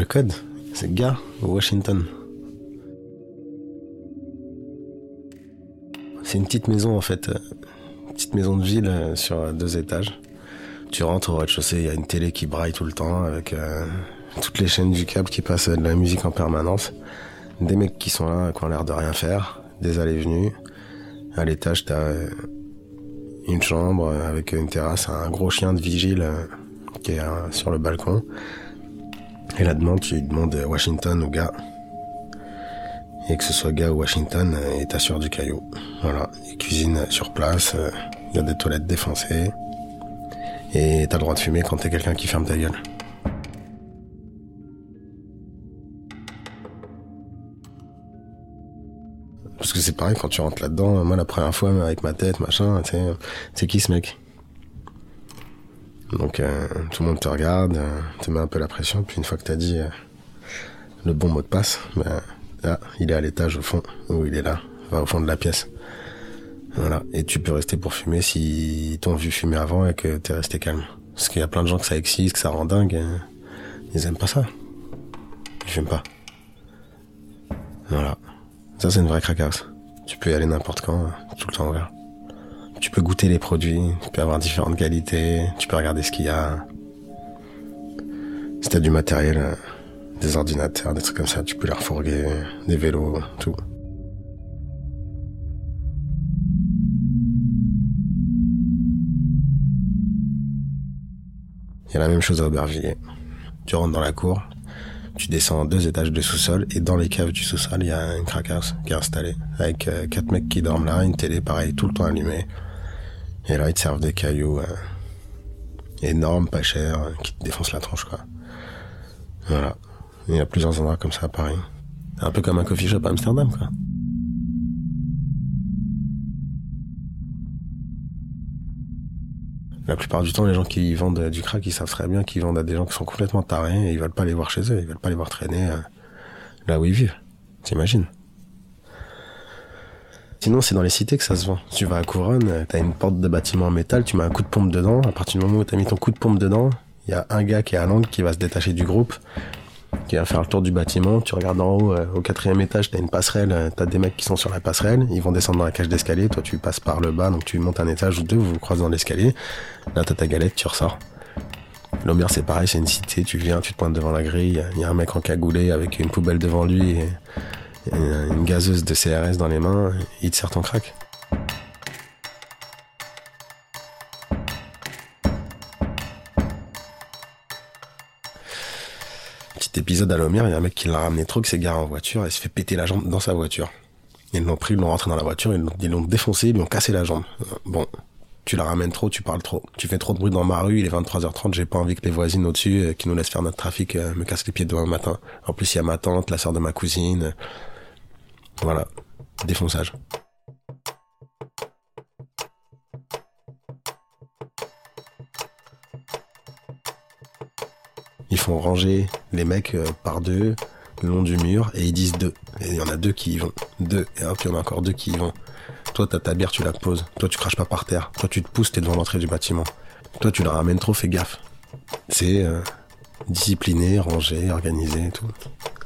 Le code, c'est gars Washington. C'est une petite maison en fait, une petite maison de ville euh, sur deux étages. Tu rentres au rez-de-chaussée, il y a une télé qui braille tout le temps avec euh, toutes les chaînes du câble qui passent de la musique en permanence. Des mecs qui sont là, qui ont l'air de rien faire, des allées-venues. À l'étage, t'as euh, une chambre avec une terrasse, un gros chien de vigile qui est sur le balcon. Et là-dedans, tu demandes Washington ou gars. Et que ce soit gars ou Washington, et t'assures du caillou. Voilà. Ils cuisinent sur place, il y a des toilettes défoncées. Et t'as le droit de fumer quand t'es quelqu'un qui ferme ta gueule. Parce que c'est pareil quand tu rentres là-dedans, moi la première fois avec ma tête, machin, c'est qui ce mec? Donc euh, tout le monde te regarde, euh, te met un peu la pression, puis une fois que t'as dit euh, le bon mot de passe, ben là, il est à l'étage au fond, ou il est là, au fond de la pièce. Voilà. Et tu peux rester pour fumer si t'ont vu fumer avant et que t'es resté calme. Parce qu'il y a plein de gens que ça excite, que ça rend dingue. Ils aiment pas ça. Ils fument pas. Voilà. Ça, c'est une vraie cracasse. Tu peux y aller n'importe quand, tout le temps ouvert. Tu peux goûter les produits, tu peux avoir différentes qualités, tu peux regarder ce qu'il y a. Si t'as du matériel, euh, des ordinateurs, des trucs comme ça, tu peux les refourguer, des vélos, tout. Il y a la même chose à Aubervilliers. Tu rentres dans la cour, tu descends deux étages de sous-sol et dans les caves du sous-sol, il y a une crackhouse qui est installée avec euh, quatre mecs qui dorment là, une télé pareil tout le temps allumée. Et là, ils te servent des cailloux euh, énormes, pas chers, euh, qui te défoncent la tronche quoi. Voilà. Il y a plusieurs endroits comme ça à Paris. Un peu comme un coffee shop à Amsterdam quoi. La plupart du temps, les gens qui vendent du crack, ils savent très bien qu'ils vendent à des gens qui sont complètement tarés et ils veulent pas les voir chez eux, ils veulent pas les voir traîner euh, là où ils vivent. T'imagines? Sinon, c'est dans les cités que ça se vend. Tu vas à Couronne, t'as une porte de bâtiment en métal, tu mets un coup de pompe dedans. À partir du moment où t'as mis ton coup de pompe dedans, il y a un gars qui est à l'angle qui va se détacher du groupe qui va faire le tour du bâtiment. Tu regardes en haut, euh, au quatrième étage, t'as une passerelle, euh, t'as des mecs qui sont sur la passerelle, ils vont descendre dans la cage d'escalier, toi tu passes par le bas, donc tu montes un étage ou deux, vous vous croisez dans l'escalier. Là t'as ta galette, tu ressors. L'Omère c'est pareil, c'est une cité, tu viens, tu te pointes devant la grille, il y a un mec en cagoulé avec une poubelle devant lui et une gazeuse de CRS dans les mains, il te sert ton crack. épisode à Lomir, il y a un mec qui l'a ramené trop, qui s'est garé en voiture et s'est fait péter la jambe dans sa voiture. Ils l'ont pris, ils l'ont rentré dans la voiture, ils l'ont défoncé, ils lui ont cassé la jambe. Euh, bon, tu la ramènes trop, tu parles trop. Tu fais trop de bruit dans ma rue, il est 23h30, j'ai pas envie que les voisines au-dessus, euh, qui nous laissent faire notre trafic, euh, me cassent les pieds demain matin. En plus, il y a ma tante, la sœur de ma cousine. Voilà. Défonçage. Ils font ranger les mecs euh, par deux le long du mur et ils disent deux. Et il y en a deux qui y vont. Deux. Et hop, il y en a encore deux qui y vont. Toi, t'as ta bière, tu la poses. Toi, tu craches pas par terre. Toi, tu te pousses, t'es devant l'entrée du bâtiment. Toi, tu la ramènes trop, fais gaffe. C'est euh, discipliné, rangé, organisé et tout.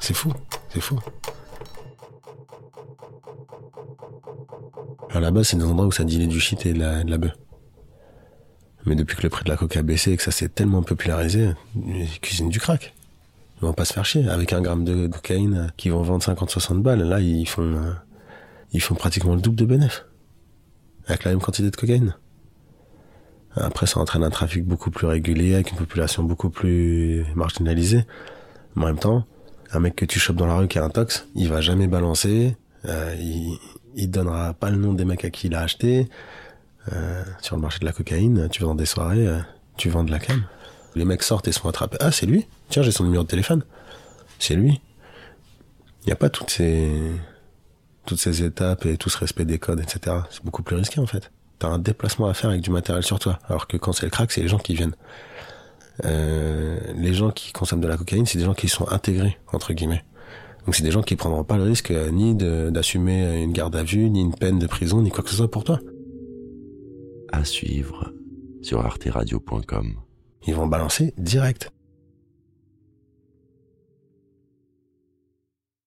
C'est fou. C'est fou. À la base, c'est des endroits où ça dilait du shit et de la, bœuf. Mais depuis que le prix de la coca a baissé et que ça s'est tellement popularisé, ils cuisinent du crack. Ils vont pas se faire chier. Avec un gramme de cocaïne qui vont vendre 50-60 balles, là, ils font, euh, ils font pratiquement le double de bénéfices. Avec la même quantité de cocaïne. Après, ça entraîne un trafic beaucoup plus régulier, avec une population beaucoup plus marginalisée. Mais en même temps, un mec que tu chopes dans la rue qui a un tox, il va jamais balancer, euh, il donnera pas le nom des mecs à qui il a acheté, euh, sur le marché de la cocaïne, tu vas dans des soirées, euh, tu vends de la cam. Les mecs sortent et sont attrapés. Ah, c'est lui Tiens, j'ai son numéro de téléphone. C'est lui. Il n'y a pas toutes ces toutes ces étapes et tout ce respect des codes, etc. C'est beaucoup plus risqué en fait. T'as un déplacement à faire avec du matériel sur toi. Alors que quand c'est le crack, c'est les gens qui viennent. Euh, les gens qui consomment de la cocaïne, c'est des gens qui sont intégrés entre guillemets. Donc c'est des gens qui prendront pas le risque ni d'assumer une garde à vue, ni une peine de prison, ni quoi que ce soit pour toi à suivre sur arteradio.com. Ils vont balancer direct.